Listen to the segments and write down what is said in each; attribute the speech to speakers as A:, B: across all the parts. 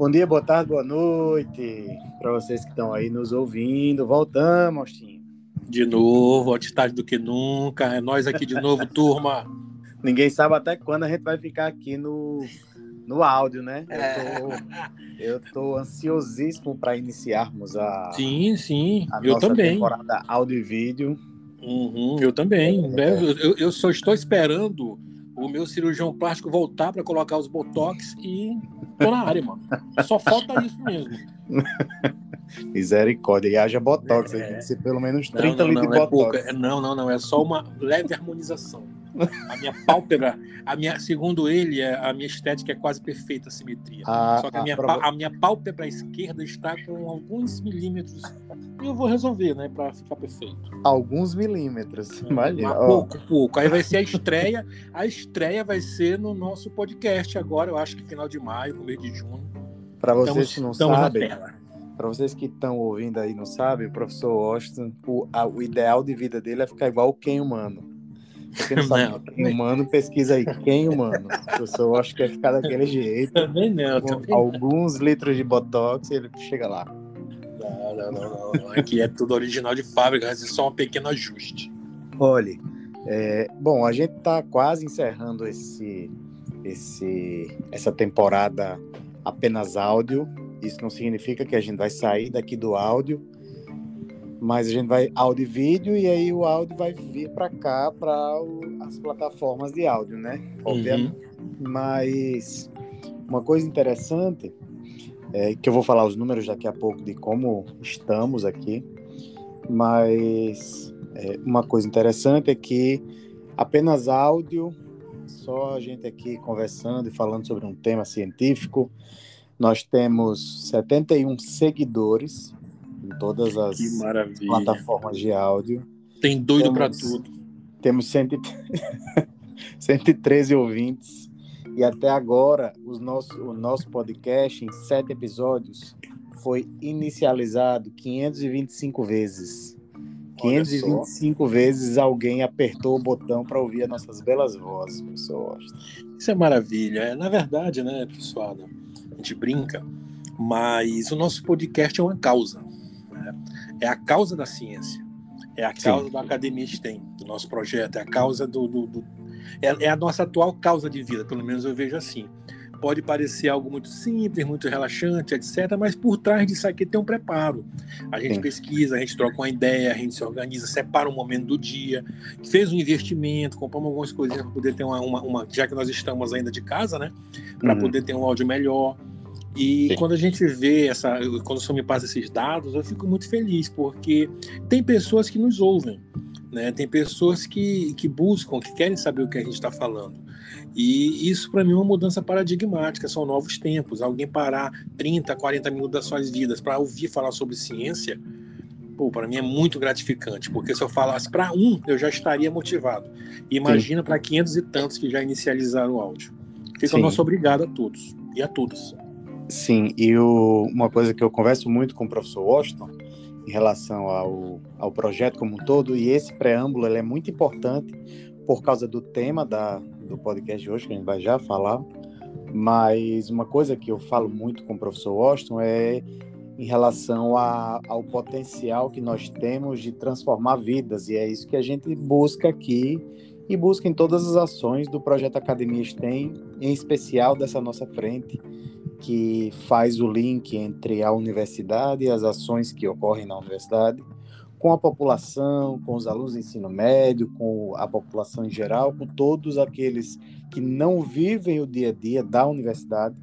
A: Bom dia, boa tarde, boa noite para vocês que estão aí nos ouvindo. Voltamos, Austin.
B: De novo, antes tarde do que nunca. É nós aqui de novo, turma.
A: Ninguém sabe até quando a gente vai ficar aqui no, no áudio, né? Eu tô, eu tô ansiosíssimo para iniciarmos a.
B: Sim, sim.
A: A
B: eu
A: nossa
B: também.
A: temporada áudio e vídeo.
B: Uhum, eu também. É. Eu, eu só estou esperando o meu cirurgião plástico voltar para colocar os botox e tô na área, mano. Só falta isso mesmo.
A: Misericórdia, e haja botox, é. tem que ser pelo menos 30
B: não, não,
A: litros
B: não,
A: de
B: é
A: botox.
B: pouca. É, não, não, não, é só uma leve harmonização. A minha pálpebra, a minha, segundo ele, é- a minha estética é quase perfeita, a simetria.
A: Ah,
B: Só que a
A: ah,
B: minha, pá- a minha pálpebra esquerda está com alguns milímetros. E eu vou resolver, né, para ficar perfeito.
A: Alguns milímetros. Imagina.
B: Mas
A: ó,
B: pouco, pouco. Aí vai ser a estreia. A estreia vai ser no nosso podcast agora, eu acho que final de maio, começo de junho.
A: Para vocês que não sabem, para vocês que estão ouvindo aí e não sabem, o professor Washington, o, a- o ideal de vida dele é ficar igual o Ken humano. Quem não sabe
B: Não,
A: Ken humano, pesquisa aí, Ken humano. O professor Washington quer ficar daquele jeito,
B: Também não, também não.
A: alguns litros de botox, e ele chega lá.
B: Não, não, não, não. Aqui é tudo original de fábrica, é só um pequeno ajuste.
A: Olhe, é, bom, a gente está quase encerrando esse, esse, essa temporada apenas áudio. Isso não significa que a gente vai sair daqui do áudio, mas a gente vai áudio e vídeo e aí o áudio vai vir para cá para as plataformas de áudio, né? Obviamente. Mas uma coisa interessante é que eu vou falar os números daqui a pouco de como estamos aqui, mas é, uma coisa interessante é que apenas áudio, só a gente aqui conversando e falando sobre um tema científico. Nós temos 71 seguidores em todas as plataformas de áudio.
B: Tem doido
A: Temos-
B: tudo.
A: Temos 100 113 ouvintes. E até agora, os nosso, o nosso podcast, em sete episódios, foi inicializado 525 vezes.
B: Olha
A: 525 vezes alguém apertou o botão para ouvir as nossas belas vozes, Washington.
B: Isso é maravilha. É, na verdade, né, pessoal, a gente brinca, mas o nosso podcast é uma causa. Né? É a causa da ciência. É a
A: Sim.
B: causa da Academia STEM, do nosso projeto. É a causa do. do- do- é, é a nossa atual causa de vida, pelo menos eu vejo assim. Pode parecer algo muito simples, muito relaxante, etc., mas por trás disso aqui tem um preparo. A gente
A: Sim.
B: pesquisa, a gente troca uma ideia, a gente se organiza, separa um momento do dia, fez um investimento, compramos algumas coisinhas para poder ter uma, uma, uma- Já que nós estamos ainda de casa, né? Para
A: Uhum.
B: poder ter um áudio melhor. E
A: Sim.
B: quando a gente vê essa. Quando o senhor me passa esses dados, eu fico muito feliz, porque tem pessoas que nos ouvem, né? Tem pessoas que, que buscam, que querem saber o que a gente está falando. E isso, para mim, é uma mudança paradigmática. São novos tempos. Alguém parar 30, 40 minutos das suas vidas para ouvir falar sobre ciência, pô, para mim é muito gratificante, porque se eu falasse para um, eu já estaria motivado. Imagina para 500 e tantos que já inicializaram o áudio. Fica
A: Sim.
B: o nosso obrigado a todos e a todas.
A: Sim, e o- uma coisa que eu converso muito com o professor Washington em relação ao, ao projeto como um todo, e esse preâmbulo é muito importante por causa do tema da, do podcast de hoje, que a gente vai já falar, mas uma coisa que eu falo muito com o professor Washington é em relação a, ao potencial que nós temos de transformar vidas, e é isso que a gente busca aqui e busca em todas as ações do projeto Academia STEM, em especial dessa nossa frente, que faz o link entre a universidade e as ações que ocorrem na universidade, com a população, com os alunos de ensino médio, com a população em geral, com todos aqueles que não vivem o dia a dia da universidade,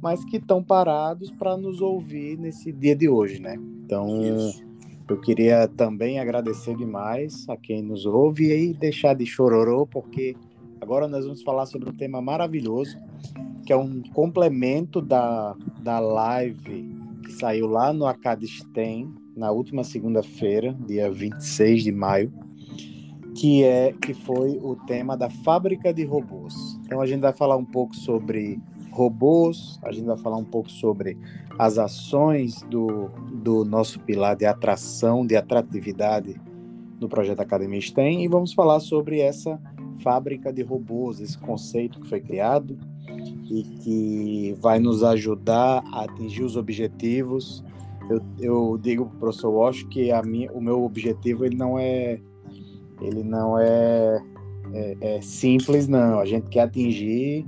A: mas que estão parados para nos ouvir nesse dia de hoje, né? Então,
B: Isso.
A: eu queria também agradecer demais a quem nos ouve e deixar de chororô, porque agora nós vamos falar sobre um tema maravilhoso, que é um complemento da, da live que saiu lá no Acadestem, na última segunda-feira, dia 26 de maio, que é que foi o tema da fábrica de robôs. Então a gente vai falar um pouco sobre robôs, a gente vai falar um pouco sobre as ações do, do nosso pilar de atração, de atratividade do projeto Academia STEM e vamos falar sobre essa fábrica de robôs, esse conceito que foi criado e que vai nos ajudar a atingir os objetivos. Eu, eu digo para o professor Walsh que a minha, o meu objetivo ele não é ele não é, é, é simples não. A gente quer atingir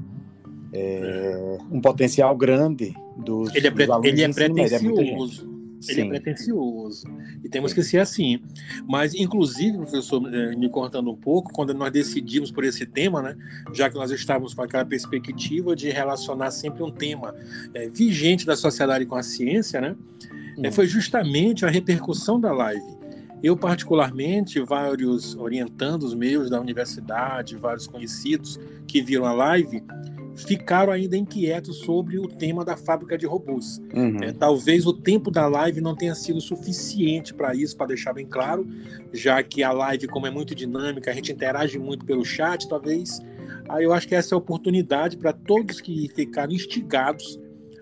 A: é, um potencial grande dos,
B: ele é,
A: pre,
B: dos ele é pretencioso. Ele é pretencioso. E temos Sim. que ser assim. Mas, inclusive, professor, eh, me cortando um pouco, quando nós decidimos por esse tema, né, já que nós estávamos com aquela perspectiva de relacionar sempre um tema é, vigente da sociedade com a ciência, né, é, foi justamente a repercussão da live. Eu, particularmente, vários orientandos meus da universidade, vários conhecidos que viram a live, ficaram ainda inquietos sobre o tema da fábrica de robôs. Uhum. É, talvez o tempo da live não tenha sido suficiente para isso, para deixar bem claro, já que a live, como é muito dinâmica, a gente interage muito pelo chat, talvez. Aí eu acho que essa é a oportunidade para todos que ficaram instigados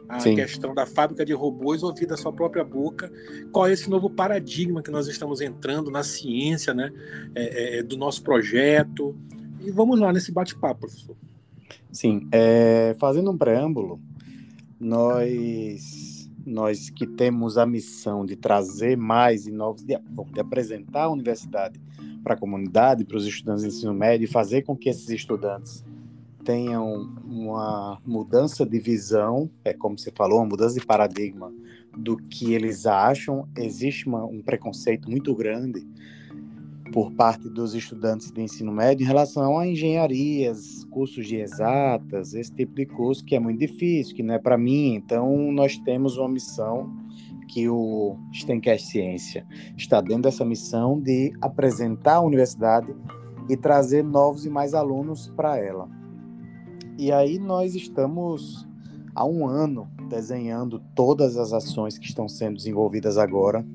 B: a Sim. questão da fábrica de robôs ouvir da sua própria boca qual é esse novo paradigma que nós estamos entrando na ciência, né, é, é, do nosso projeto. E vamos lá nesse bate-papo, professor.
A: Sim, é, fazendo um preâmbulo, nós, nós que temos a missão de trazer mais e novos, de, de apresentar a universidade para a comunidade, para os estudantes de ensino médio, e fazer com que esses estudantes tenham uma mudança de visão, é como você falou, uma mudança de paradigma do que eles acham. Existe uma, um preconceito muito grande por parte dos estudantes de ensino médio em relação a engenharias, cursos de exatas, esse tipo de curso que é muito difícil, que não é para mim. Então, nós temos uma missão que o Stencast Ciência está dentro dessa missão de apresentar a universidade e trazer novos e mais alunos para ela. E aí nós estamos há um ano desenhando todas as ações que estão sendo desenvolvidas agora.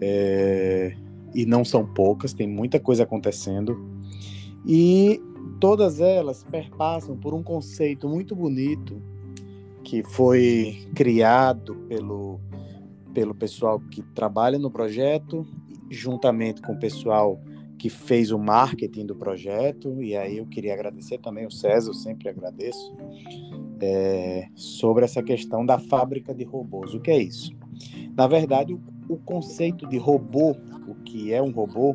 A: É, e não são poucas, tem muita coisa acontecendo. E todas elas perpassam por um conceito muito bonito que foi criado pelo, pelo pessoal que trabalha no projeto, juntamente com o pessoal que fez o marketing do projeto, e aí eu queria agradecer também o César, eu sempre agradeço, é, sobre essa questão da fábrica de robôs. O que é isso? Na verdade, o, o conceito de robô o que é um robô,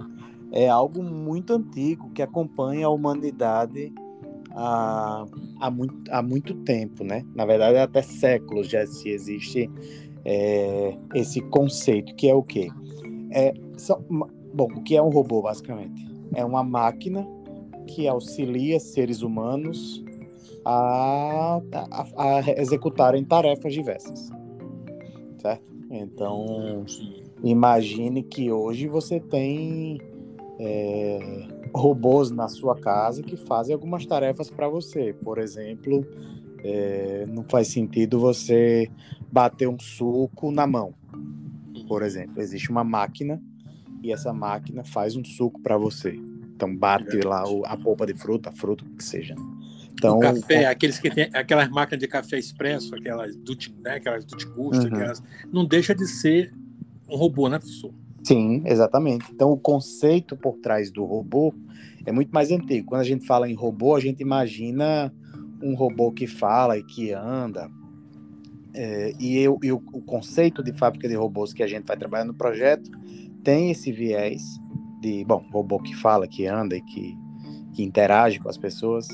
A: é algo muito antigo que acompanha a humanidade há, há, muito, há muito tempo, né? Na verdade, até séculos já se existe é, esse conceito, que é o quê? É, só, bom, o que é um robô, basicamente? É uma máquina que auxilia seres humanos a, a, a executarem tarefas diversas, certo? Então, Imagine que hoje você tem é, robôs na sua casa que fazem algumas tarefas para você. Por exemplo, é, não faz sentido você bater um suco na mão. Por exemplo, existe uma máquina e essa máquina faz um suco para você. Então bate é lá a polpa de fruta, a fruta que seja. Então,
B: o café, aqueles que tem aquelas máquinas de café expresso, aquelas do né, aquelas do uhum. aquelas, não deixa de ser um robô, né, professor?
A: Sim, exatamente. Então, o conceito por trás do robô é muito mais antigo. Quando a gente fala em robô, a gente imagina um robô que fala e que anda. É, e, eu, e o, o, conceito de fábrica de robôs que a gente vai trabalhar no projeto tem esse viés de, bom, robô que fala, que anda e que, que interage com as pessoas,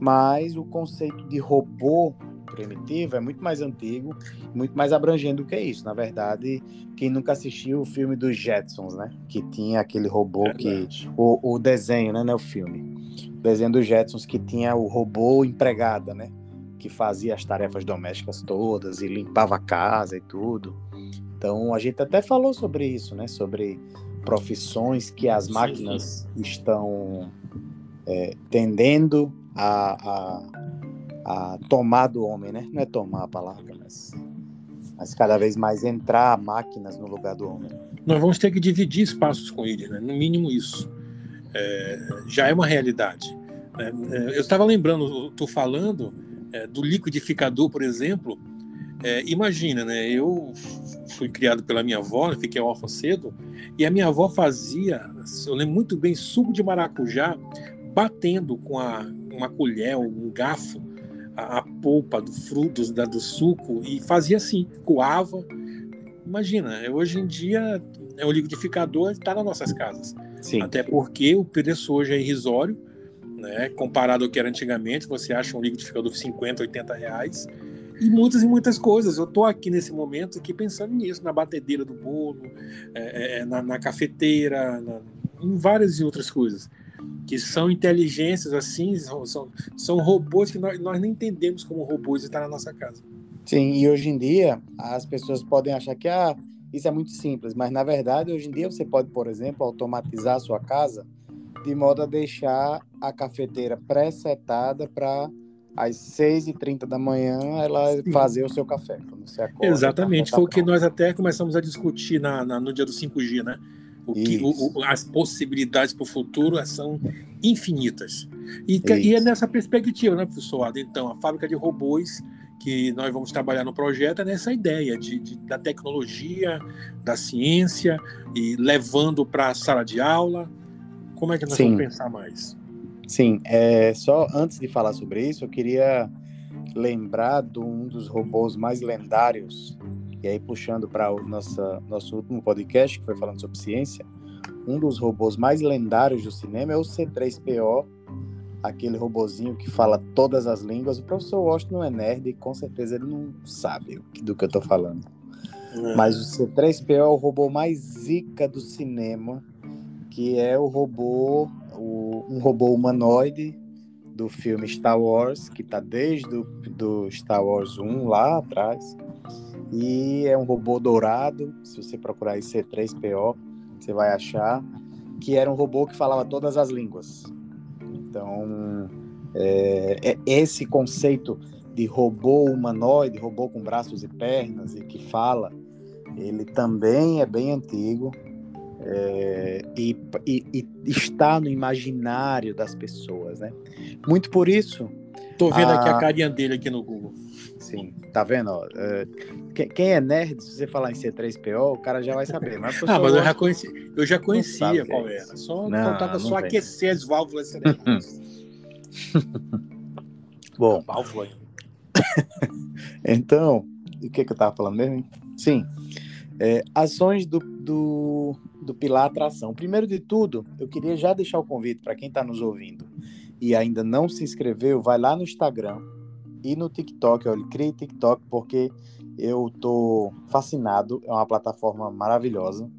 A: mas o conceito de robô primitivo é muito mais antigo, muito mais abrangente do que isso. Na verdade, quem nunca assistiu o filme dos Jetsons, né? Que tinha aquele robô Verdade. que. O, o desenho, né? Não é o filme. O desenho dos Jetsons que tinha o robô empregada, né? Que fazia as tarefas domésticas todas e limpava a casa e tudo. Então a gente até falou sobre isso, né? Sobre profissões que as máquinas sim, sim. estão é, tendendo a, a, a tomar do homem, né? Não é tomar a palavra, mas, mas cada vez mais entrar máquinas no lugar do homem.
B: Nós vamos ter que dividir espaços com eles, né? No mínimo isso. É, já é uma realidade. É, é eu estava lembrando, estou falando é, do liquidificador, por exemplo. É, imagina, né? Eu fui criado pela minha avó, fiquei órfão cedo, e a minha avó fazia, eu lembro muito bem, suco de maracujá batendo com a, uma colher, um garfo, a, a polpa do fruto, da, do suco, e fazia assim, coava. Imagina, hoje em dia é o liquidificador está nas nossas casas. Sim. Até porque o preço hoje é irrisório, né? comparado ao que era antigamente, você acha um liquidificador de 50, 80 reais e muitas e muitas coisas. Eu estou aqui nesse momento aqui pensando nisso, na batedeira do bolo, é, é, é, na, na, cafeteira, na, em várias e outras coisas. Que são inteligências assim, são, são robôs que nós, nós nem entendemos como robôs estar na nossa casa.
A: Sim, e hoje em dia as pessoas podem achar que ah, isso é muito simples, mas na verdade hoje em dia você pode, por exemplo, automatizar a sua casa de modo a deixar a cafeteira pré-setada para às 6h30 da manhã ela Sim. fazer o seu café.
B: Acorda, Exatamente, foi o que nós até começamos a discutir na, na no dia do 5G, né? O que, o, o, as possibilidades para o futuro são infinitas. E, e, é nessa perspectiva, né, professor? Então, a fábrica de robôs que nós vamos trabalhar no projeto é nessa ideia de, de da tecnologia, da ciência, e levando para a sala de aula. Como é que nós Sim. vamos pensar mais?
A: Sim, é, só antes de falar sobre isso, eu queria lembrar de um dos robôs mais lendários, e aí puxando para o nossa, nosso último podcast, que foi falando sobre ciência, um dos robôs mais lendários do cinema é o C3PO, aquele robozinho que fala todas as línguas. O professor Washington não é nerd e com certeza ele não sabe do que eu estou falando. É. Mas o C3PO é o robô mais zica do cinema, que é o robô o, um robô humanoide do filme Star Wars, que está desde do, do Star Wars 1 lá atrás. E é um robô dourado. Se você procurar aí C3PO, você vai achar que era um robô que falava todas as línguas. Então, é, é esse conceito de robô humanoide, robô com braços e pernas e que fala, ele também é bem antigo é, e, e, e, está no imaginário das pessoas, né? Muito por isso.
B: Tô vendo a... aqui a carinha dele aqui no Google.
A: Sim, tá vendo? Ó, é, quem é nerd, se você falar em C3PO, o cara já vai saber. Mas ah,
B: mas eu já, conheci, eu já conhecia qual é era. Só não, faltava só vem. aquecer as válvulas cerebrais.
A: Bom. Válvula. então, o que, que eu tava falando mesmo? Sim. É, ações do, do, do Pilar Atração. Primeiro de tudo, eu queria já deixar o convite para quem está nos ouvindo e ainda não se inscreveu, vai lá no Instagram e no TikTok. Olha, crie TikTok porque eu tô fascinado. É uma plataforma maravilhosa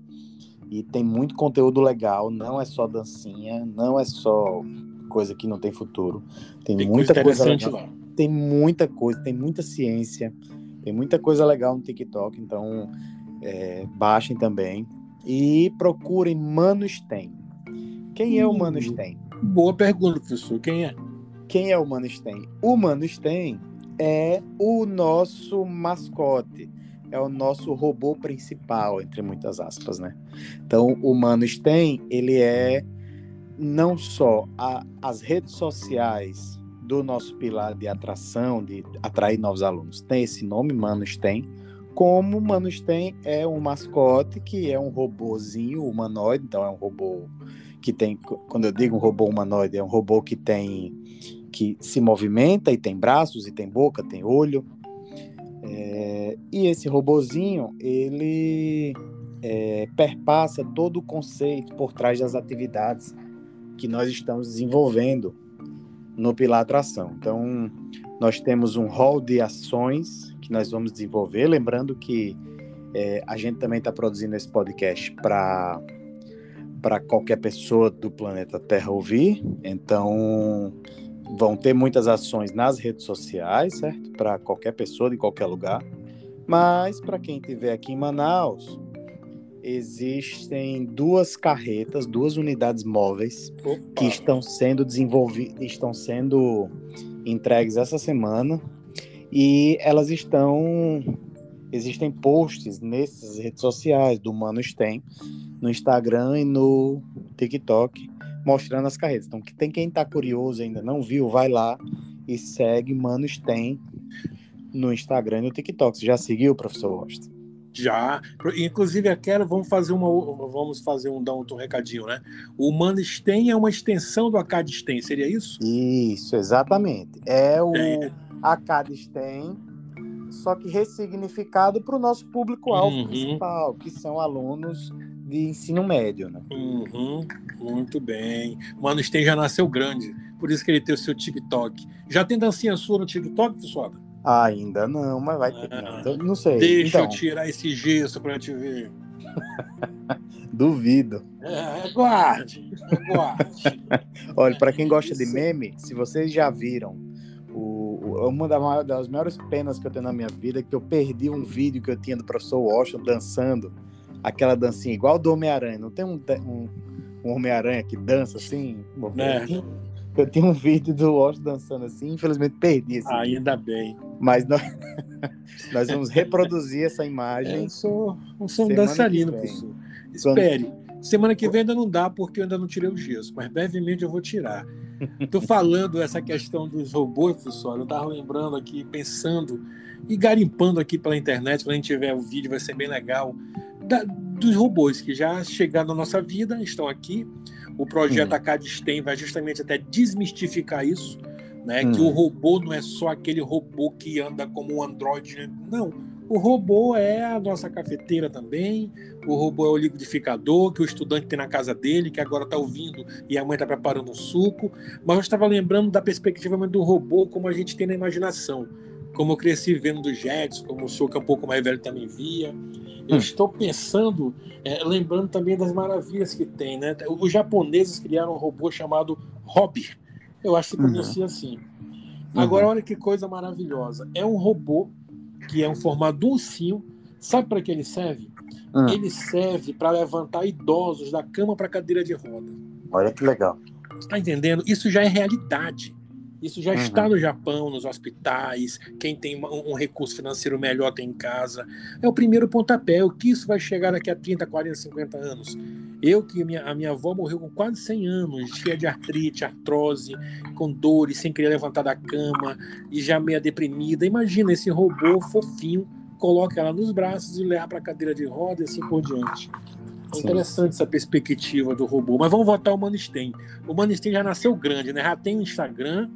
A: e tem muito conteúdo legal. Não é só dancinha, não é só coisa que não tem futuro. Tem, tem muita coisa, coisa legal. Lá. Tem muita coisa, tem muita ciência, tem muita coisa legal no TikTok. Então é, baixem também e procurem Manos Tem. Quem é o Manos Tem?
B: Boa pergunta, professor. Quem é?
A: Quem é o Manos Tem? O Manos Tem é o nosso mascote, é o nosso robô principal, entre muitas aspas, né? Então, o Manos Tem, ele é não só a, as redes sociais do nosso pilar de atração, de atrair novos alunos, tem esse nome, Manos Tem, como Manus tem é um mascote que é um robozinho humanoide, então é um robô que tem, quando eu digo um robô humanoide, é um robô que tem que se movimenta e tem braços e tem boca, tem olho. É, e esse robozinho ele é, perpassa todo o conceito por trás das atividades que nós estamos desenvolvendo no Pilar Atração. Então, nós temos um rol de ações que nós vamos desenvolver. Lembrando que é, a gente também está produzindo esse podcast para para qualquer pessoa do planeta Terra ouvir. Então, vão ter muitas ações nas redes sociais, certo? Para qualquer pessoa de qualquer lugar. Mas para quem estiver aqui em Manaus, existem duas carretas, duas unidades móveis Opa. que estão sendo desenvolvidas, estão sendo entregues essa semana e elas estão. Existem posts nessas redes sociais do Manos Tem, no Instagram e no TikTok, mostrando as carretas. Então, tem quem está curioso ainda não viu, vai lá e segue Manos Tem no Instagram e no TikTok. Você já seguiu, professor Washington?
B: Já. Inclusive, quero, vamos fazer uma. Vamos fazer um, dar um, um recadinho, né? O Manstein é uma extensão do Acadstein, seria isso?
A: Isso, exatamente. É o é. Só que ressignificado para o nosso público-alvo uhum. principal, que são alunos de ensino médio, né?
B: Uhum. Muito bem. O Manstein já nasceu grande, por isso que ele tem o seu TikTok. Já tem dancinha sua no TikTok, pessoal?
A: Ainda não, mas vai ter. Ah, não, não sei.
B: Deixa então... eu tirar esse gesso para te ver.
A: Duvido.
B: É, aguarde, aguarde.
A: Olha, para quem gosta de meme, se vocês já viram o, uma das maiores penas que eu tenho na minha vida é que eu perdi um vídeo que eu tinha do professor Washington dançando aquela dancinha igual do Homem-Aranha. Não tem um, um, um Homem-Aranha que dança assim? É. Eu tinha um vídeo do Washington dançando assim, infelizmente perdi. Esse
B: Ainda vídeo. bem.
A: Mas nós, nós vamos reproduzir essa imagem.
B: Eu sou, eu sou um dançarino, professor. Espere. Semana que vem ainda não dá, porque eu ainda não tirei o gesso, mas brevemente eu vou tirar. Estou falando essa questão dos robôs, professor. Eu estava lembrando aqui, pensando e garimpando aqui pela internet, quando a gente tiver o vídeo, vai ser bem legal. Da, dos robôs que já chegaram na nossa vida, estão aqui. O projeto hum. vai justamente até desmistificar isso, né? Hum. Que o robô não é só aquele robô que anda como um androide, não. O robô é a nossa cafeteira também, o robô é o liquidificador que o estudante tem na casa dele, que agora está ouvindo e a mãe está preparando um suco. Mas eu estava lembrando da perspectiva do robô como a gente tem na imaginação. Como eu cresci vendo do Jetson, como o senhor que é um pouco mais velho também via. Eu hum. estou pensando, é, lembrando também das maravilhas que tem, né? Os japoneses criaram um robô chamado Hobby. Eu acho que pronuncia uhum. assim. Agora, uhum. olha que coisa maravilhosa. É um robô que é um formato de ursinho. Sabe para que ele serve? Uhum. Ele serve para levantar idosos da cama para cadeira de roda.
A: Olha que legal.
B: Está entendendo? Isso já é realidade. Isso já uhum. está no Japão, nos hospitais. Quem tem um, recurso financeiro melhor tem em casa. É o primeiro pontapé. O que isso vai chegar daqui a 30, 40, 50 anos? Eu, que minha, a minha avó morreu com quase 100 anos, cheia de artrite, artrose, com dores, sem querer levantar da cama e já meia deprimida. Imagina esse robô fofinho, coloca ela nos braços e leva para a cadeira de roda e assim por diante. É interessante essa perspectiva do robô. Mas vamos voltar ao Manstein. O Manstein já nasceu grande, né? Já tem o Instagram,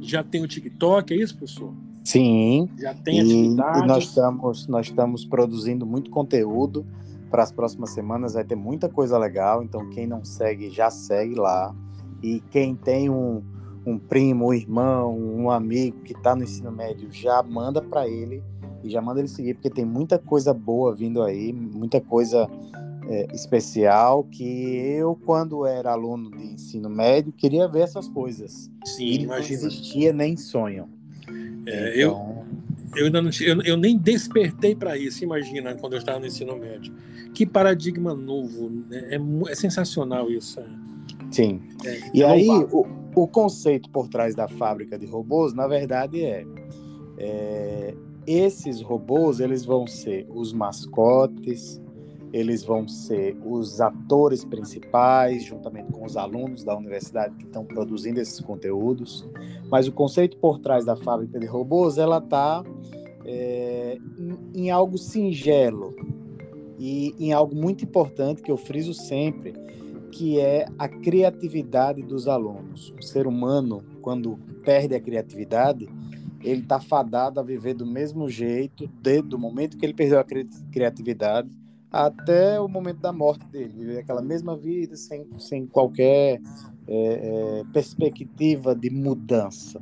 B: já tem o TikTok, é isso, professor?
A: Sim.
B: Já tem atividades.
A: E nós estamos, nós estamos produzindo muito conteúdo para as próximas semanas. Vai ter muita coisa legal. Então, quem não segue, já segue lá. E quem tem um, um primo, um irmão, um amigo que está no ensino médio, já manda para ele e já manda ele seguir, porque tem muita coisa boa vindo aí, muita coisa é, especial que eu, quando era aluno de ensino médio, queria ver essas coisas.
B: Sim, e
A: não existia nem sonho.
B: É, então... eu, eu, ainda não, eu, eu nem despertei para isso, imagina, quando eu estava no ensino médio. Que paradigma novo, né? é, é sensacional isso. É.
A: Sim. É, e é aí, o, o, conceito por trás da fábrica de robôs, na verdade, é, é esses robôs eles vão ser os mascotes, eles vão ser os atores principais, juntamente com os alunos da universidade que estão produzindo esses conteúdos. Mas o conceito por trás da fábrica de robôs, ela está é, em, em algo singelo e em algo muito importante que eu friso sempre, que é a criatividade dos alunos. O ser humano, quando perde a criatividade, ele está fadado a viver do mesmo jeito, desde o momento que ele perdeu a criatividade até o momento da morte dele, aquela mesma vida sem, sem qualquer é, é, perspectiva de mudança.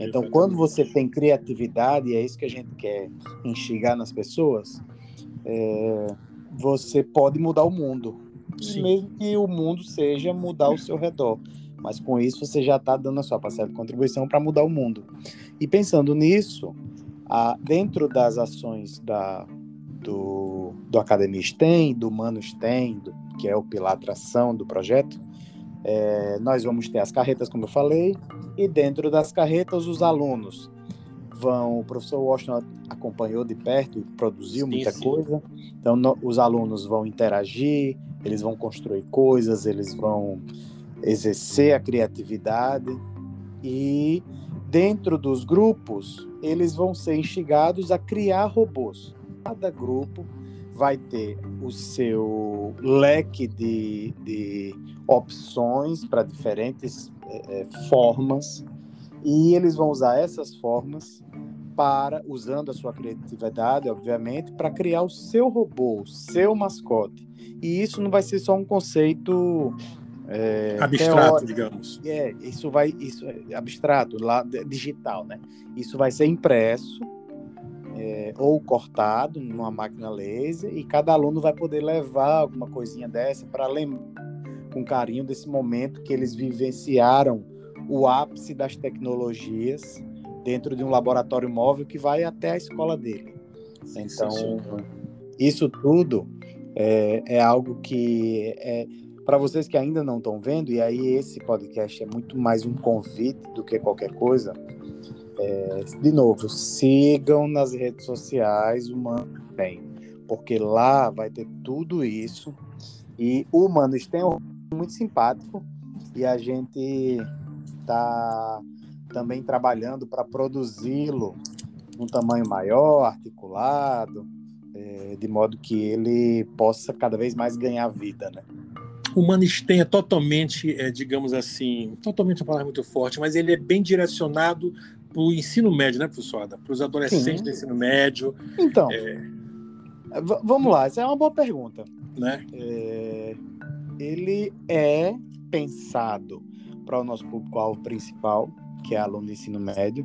A: Então, quando você tem criatividade, e é isso que a gente quer enxergar nas pessoas, é, você pode mudar o mundo. Mesmo que o mundo seja mudar o seu redor. Mas com isso você já está dando a sua parcela de contribuição para mudar o mundo. E pensando nisso, a, dentro das ações da, do, do Academia STEM, do Mano STEM, do, que é o pilar atração do projeto, é, nós vamos ter as carretas, como eu falei, e dentro das carretas os alunos vão. O professor Washington acompanhou de perto e produziu sim, muita sim. coisa. Então, no, os alunos vão interagir, eles vão construir coisas, eles vão exercer a criatividade e dentro dos grupos eles vão ser instigados a criar robôs. Cada grupo vai ter o seu leque de, de opções para diferentes é, formas e eles vão usar essas formas para, usando a sua criatividade, obviamente, para criar o seu robô, o seu mascote. E isso não vai ser só um conceito
B: é, abstrato, teórico. digamos.
A: É, isso vai, isso é abstrato, lá digital, né? Isso vai ser impresso é, ou cortado numa máquina laser e cada aluno vai poder levar alguma coisinha dessa para lembrar com carinho desse momento que eles vivenciaram o ápice das tecnologias dentro de um laboratório móvel que vai até a escola dele. Então, isso tudo é, é algo que é, para vocês que ainda não estão vendo, e aí esse podcast é muito mais um convite do que qualquer coisa, é, de novo, sigam nas redes sociais o Mano Tem, porque lá vai ter tudo isso. E o Mano tem um muito simpático e a gente tá também trabalhando para produzi-lo um tamanho maior, articulado, é, de modo que ele possa cada vez mais ganhar vida, né?
B: O Manistem é totalmente, é, digamos assim, totalmente uma palavra muito forte, mas ele é bem direcionado para o ensino médio, né, professor? Para os adolescentes Sim. do ensino médio.
A: Então, é... vamos lá, essa é uma boa pergunta.
B: Né?
A: É... Ele é pensado para o nosso público-alvo principal, que é aluno de ensino médio,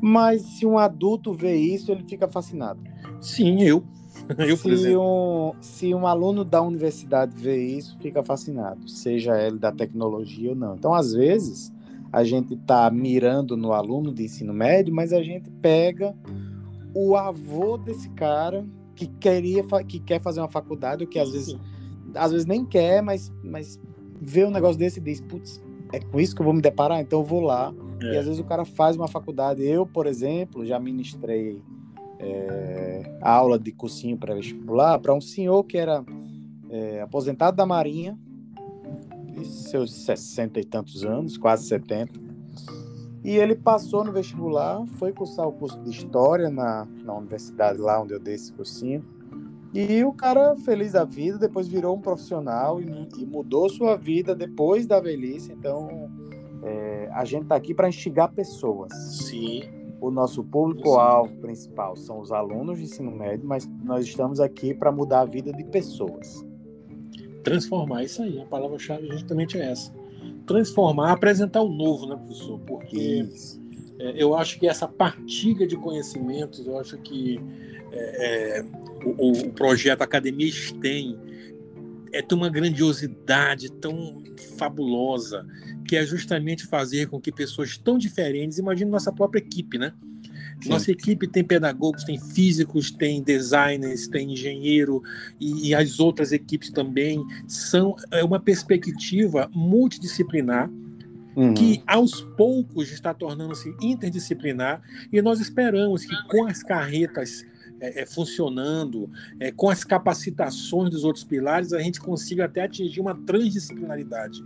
A: mas se um adulto vê isso, ele fica fascinado.
B: Sim, eu. Eu,
A: se, um, se um aluno da universidade vê isso, fica fascinado, seja ele da tecnologia ou não. Então, às vezes, a gente está mirando no aluno de ensino médio, mas a gente pega o avô desse cara que queria que quer fazer uma faculdade, ou que às vezes, às vezes nem quer, mas, mas vê um negócio desse e diz, putz, é com isso que eu vou me deparar, então eu vou lá. É. E às vezes o cara faz uma faculdade. Eu, por exemplo, já ministrei é, aula de cursinho pré-vestibular para um senhor que era é, aposentado da Marinha, seus 60 e tantos anos, quase 70. E ele passou no vestibular, foi cursar o curso de História na, na universidade lá onde eu dei esse cursinho. E o cara, feliz da vida, depois virou um profissional e, e mudou sua vida depois da velhice. Então, é, a gente está aqui para instigar pessoas.
B: Sim.
A: O nosso público-alvo principal são os alunos de ensino médio, mas nós estamos aqui para mudar a vida de pessoas
B: transformar isso aí. A palavra-chave justamente é essa. Transformar, apresentar o novo, né, professor? Porque é, eu acho que essa partilha de conhecimentos, eu acho que é, é, o, o, projeto Academia STEM é de uma grandiosidade tão fabulosa que é justamente fazer com que pessoas tão diferentes, imagine nossa própria equipe, né? Sim. Nossa equipe tem pedagogos, tem físicos, tem designers, tem engenheiro e, e, as outras equipes também são é uma perspectiva multidisciplinar uhum. que aos poucos está tornando-se interdisciplinar e nós esperamos que com as carretas é, é, funcionando, é, com as capacitações dos outros pilares, a gente consiga até atingir uma transdisciplinaridade.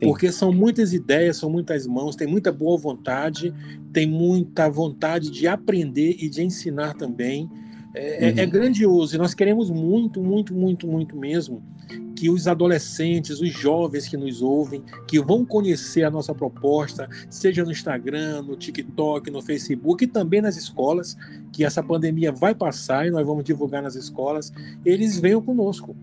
B: Porque são muitas ideias, são muitas mãos, tem muita boa vontade, tem muita vontade de aprender e de ensinar também. É, é, é uhum. é, grandioso e nós queremos muito, muito, muito, muito mesmo que os adolescentes, os jovens que nos ouvem, que vão conhecer a nossa proposta, seja no Instagram, no TikTok, no Facebook e também nas escolas, que essa pandemia vai passar e nós vamos divulgar nas escolas, eles venham conosco.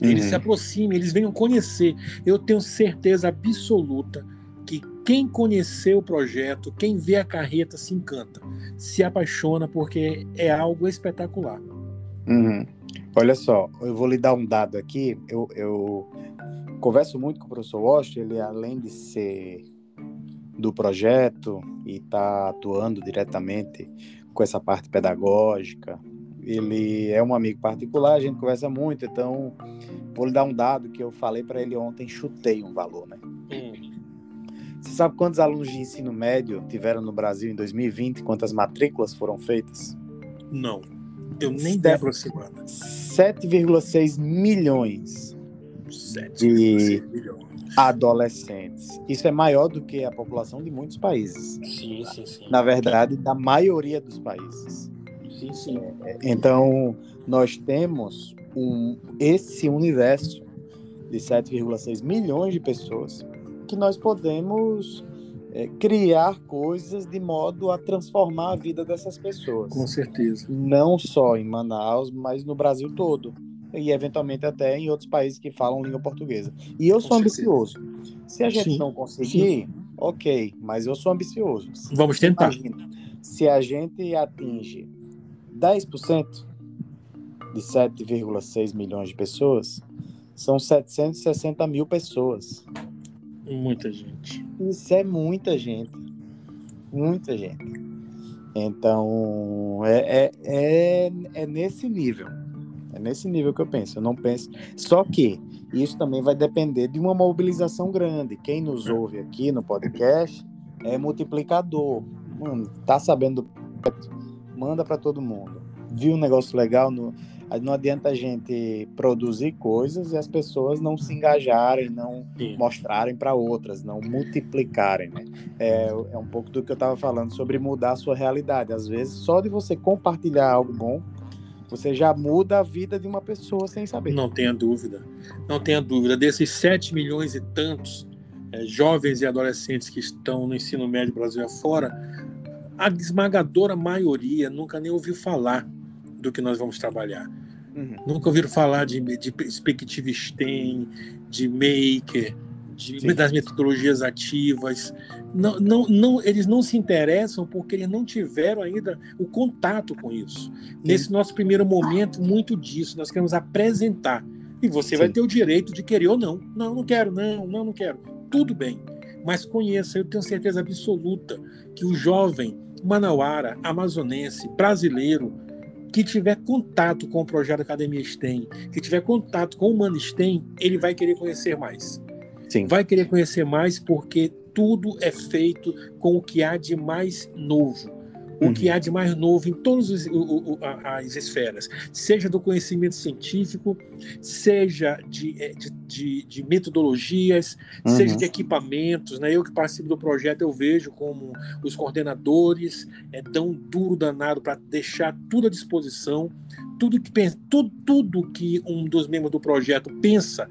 B: Eles uhum. se aproximem, eles venham conhecer. Eu tenho certeza absoluta que quem conhecer o projeto, quem vê a carreta, se encanta, se apaixona, porque é algo espetacular.
A: Uhum. Olha só, eu vou lhe dar um dado aqui. Eu, eu converso muito com o professor Washington, ele além de ser do projeto e estar tá atuando diretamente com essa parte pedagógica, ele é um amigo particular, a gente conversa muito, então vou lhe dar um dado que eu falei para ele ontem, chutei um valor, né? Hum. Você sabe quantos alunos de ensino médio tiveram no Brasil em 2020? Quantas matrículas foram feitas?
B: Não, eu nem dei aproximada.
A: 7,6 milhões 7, de milhões. adolescentes. Isso é maior do que a população de muitos países.
B: Sim, sim, sim.
A: Na verdade, da maioria dos países.
B: Sim, sim.
A: Então, nós temos um, esse universo de 7,6 milhões de pessoas que nós podemos é, criar coisas de modo a transformar a vida dessas pessoas.
B: Com certeza.
A: Não só em Manaus, mas no Brasil todo. E eventualmente até em outros países que falam língua portuguesa. E eu sou ambicioso. Se a gente Sim. não conseguir, Sim. ok, mas eu sou ambicioso.
B: Vamos tentar.
A: Imagina, se a gente atinge 10% de 7,6 milhões de pessoas, são 760 mil pessoas.
B: Muita gente.
A: Isso é muita gente. Muita gente. Então, é, é, é, é, nesse nível. É nesse nível que eu penso. Eu não penso. Só que isso também vai depender de uma mobilização grande. Quem nos ouve aqui no podcast é multiplicador. Mano, tá sabendo manda para todo mundo. Viu um negócio legal no não adianta a gente produzir coisas e as pessoas não se engajarem, não Sim. mostrarem para outras, não multiplicarem. Né? É, é um pouco do que eu estava falando sobre mudar a sua realidade. Às vezes, só de você compartilhar algo bom, você já muda a vida de uma pessoa sem saber.
B: Não tenha dúvida. Não tenha dúvida. Desses 7 milhões e tantos é, jovens e adolescentes que estão no ensino médio Brasil afora, a esmagadora maioria nunca nem ouviu falar do que nós vamos trabalhar. Uhum. Nunca ouviram falar de, de perspectiva STEM, de maker, de, das metodologias ativas. Não, não, não, eles não se interessam porque eles não tiveram ainda o contato com isso. Sim. Nesse nosso primeiro momento, muito disso, nós queremos apresentar. E você Sim. vai ter o direito de querer ou não. Não, não quero, não, não, não quero. Tudo bem. Mas conheça, eu tenho certeza absoluta que o jovem manauara, amazonense, brasileiro, que tiver contato com o projeto Academia STEM, que tiver contato com o Mano STEM, ele vai querer conhecer mais. Sim. Vai querer conhecer mais porque tudo é feito com o que há de mais novo o uhum. que há de mais novo em todas as esferas, seja do conhecimento científico, seja de, é, de, de, de metodologias, uhum. seja de equipamentos. Né? Eu que participo do projeto, eu vejo como os coordenadores é, dão duro danado para deixar tudo à disposição. Tudo que, tudo, tudo que um dos membros do projeto pensa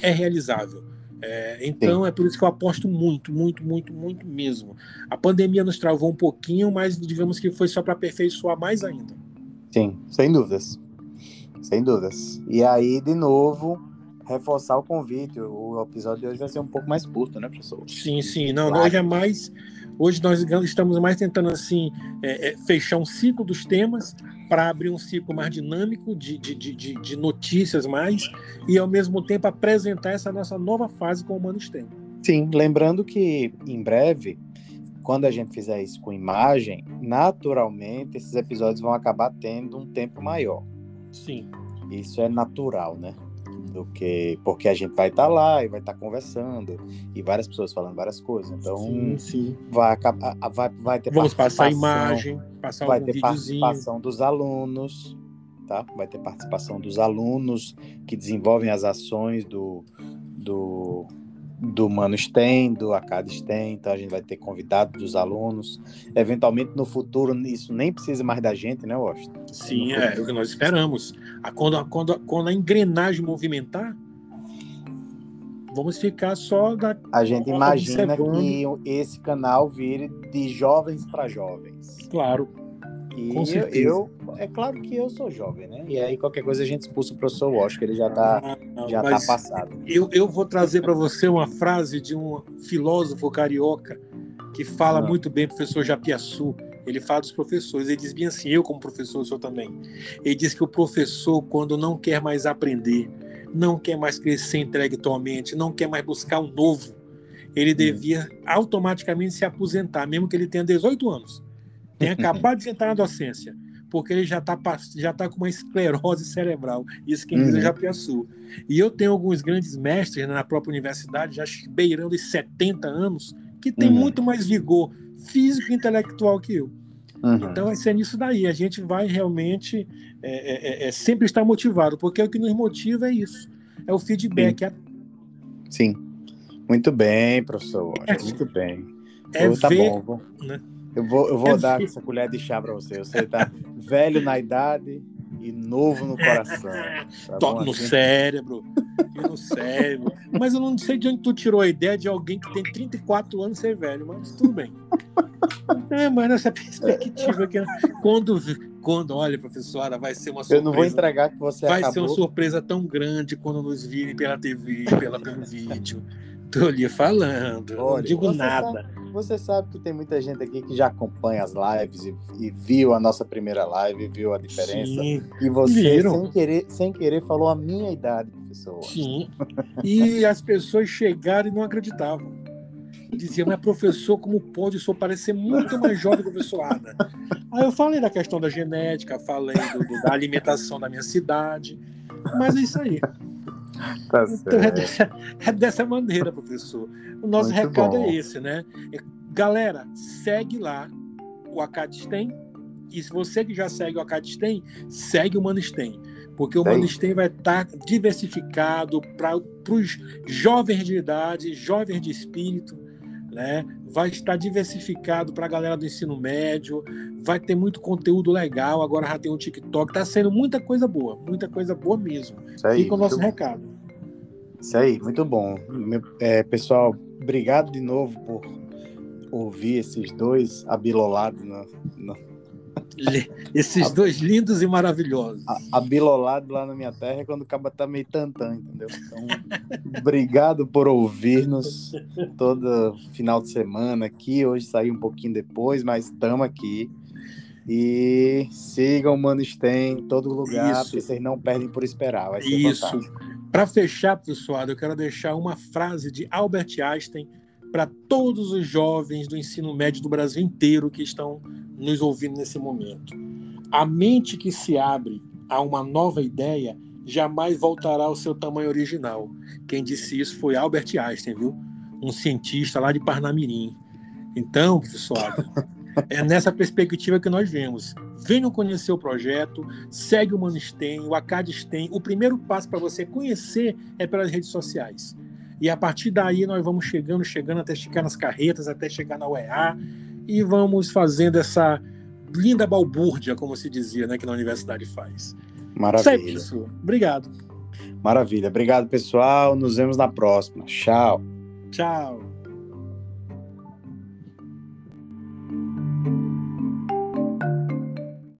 B: é realizável. É, então Sim. é por isso que eu aposto muito, muito, muito, muito mesmo. A pandemia nos travou um pouquinho, mas digamos que foi só para aperfeiçoar mais ainda.
A: Sim, sem dúvidas. Sem dúvidas. E aí, de novo, reforçar o convite. O episódio de hoje vai ser um pouco mais curto, né, professor?
B: Sim, sim. Não, claro. hoje é mais. Hoje nós estamos mais tentando assim é, é, fechar um ciclo dos temas para abrir um ciclo mais dinâmico de, de, de, de, notícias mais e ao mesmo tempo apresentar essa nossa nova fase com o Humano STEM.
A: Sim, lembrando que em breve, quando a gente fizer isso com imagem, naturalmente esses episódios vão acabar tendo um tempo maior.
B: Sim.
A: Isso é natural, né? Do que porque a gente vai estar tá lá e vai estar tá conversando e várias pessoas falando várias coisas. Então
B: sim, sim.
A: vai acabar vai, vai ter
B: Vamos passar a imagem, passar
A: vai ter videozinho. participação dos alunos, tá? Vai ter participação dos alunos que desenvolvem as ações do, do do Mano STEM, do Acad STEM, então a gente vai ter convidados dos alunos. Eventualmente, no futuro, isso nem precisa mais da gente, né, Washington?
B: Sim, é, é o que nós esperamos. A, quando, quando, quando a engrenagem movimentar, vamos ficar só da.
A: A gente imagina que esse canal vire de jovens para jovens.
B: Claro.
A: E Com certeza. Eu, é claro que eu sou jovem, né? E aí qualquer coisa a gente expulsa o professor Walsh, que ele já está ah, já tá passado.
B: Eu, eu vou trazer para você uma frase de um filósofo carioca que fala ah. muito bem, professor Japiaçu. Ele fala dos professores, ele diz bem assim, eu como professor sou também. Ele diz que o professor, quando não quer mais aprender, não quer mais crescer intelectualmente, não quer mais buscar um novo, ele hum. devia automaticamente se aposentar, mesmo que ele tenha 18 anos tem acabado de entrar na docência, porque ele já está já tá com uma esclerose cerebral. Isso quem diz é uhum. Japiaçu. E eu tenho alguns grandes mestres na própria universidade, já beirando os 70 anos, que tem uhum. muito mais vigor físico e intelectual que eu. Uhum. Então vai ser nisso daí. A gente vai realmente é, é, é, é sempre estar motivado, porque o que nos motiva é isso. É o feedback.
A: Sim. Sim. Muito bem, professor. Muito bem.
B: É tá ver, bom. Né?
A: Eu vou, eu vou dar essa colher de chá para você. Você tá velho na idade e novo no coração.
B: Tá no assim? cérebro. E no cérebro. Mas eu não sei de onde tu tirou a ideia de alguém que tem 34 anos ser velho, mas tudo bem. É, mas nessa perspectiva que quando, quando, olha, professora, vai ser uma surpresa.
A: Eu não vou entregar que você
B: Vai
A: acabou.
B: ser uma surpresa tão grande quando nos virem pela TV, pela, pelo vídeo. Tô lhe falando, olha, não digo nada.
A: Sabe você sabe que tem muita gente aqui que já acompanha as lives e, e viu a nossa primeira live, viu a diferença. Sim, e você, sem querer, sem querer, falou a minha idade, professor.
B: Sim. E as pessoas chegaram e não acreditavam. Diziam, mas professor, como pode o senhor parecer muito mais jovem que o professor Ada? Aí eu falei da questão da genética, falei do, do, da alimentação da minha cidade. Mas é isso aí. Tá então, é, dessa, é, dessa, maneira, professor. O nosso Muito recado é bom. é esse, né? Galera, segue lá o Acadistem. E se você que já segue o Acadistem, segue o Manistem. Porque o Manistem vai estar tá diversificado para os jovens de idade, jovens de espírito, né? vai estar diversificado para a galera do ensino médio, vai ter muito conteúdo legal. Agora já tem um TikTok, está sendo muita coisa boa, muita coisa boa mesmo. Isso aí, Fica o nosso recado.
A: Isso aí, muito bom. É, pessoal, obrigado de novo por ouvir esses dois abilolados no, no,
B: esses dois lindos e maravilhosos.
A: Abilolado lá na minha terra é quando o caba tá meio tantã, entendeu? Então, obrigado por ouvir-nos todo final de semana aqui. Hoje saiu um pouquinho depois, mas estamos aqui. E sigam o Mano Stem em todo lugar, Isso. porque vocês não perdem por esperar. Vai ser Isso.
B: Para fechar, pessoal, eu quero deixar uma frase de Albert Einstein para todos os jovens do ensino médio do Brasil inteiro que estão nos ouvindo nesse momento. A mente que se abre a uma nova ideia jamais voltará ao seu tamanho original. Quem disse isso foi Albert Einstein, viu? Um cientista lá de Parnamirim. Então, pessoal, é nessa perspectiva que nós vemos. Venham conhecer o projeto, segue o Manistem, o Acadistem. O primeiro passo para você conhecer é pelas redes sociais. E a partir daí nós vamos chegando, chegando até chegar nas carretas, até chegar na UEA e vamos fazendo essa linda balbúrdia, como se dizia, né, que na universidade faz.
A: Maravilha.
B: Certo, Obrigado.
A: Maravilha. Obrigado, pessoal. Nos vemos na próxima. Tchau.
B: Tchau.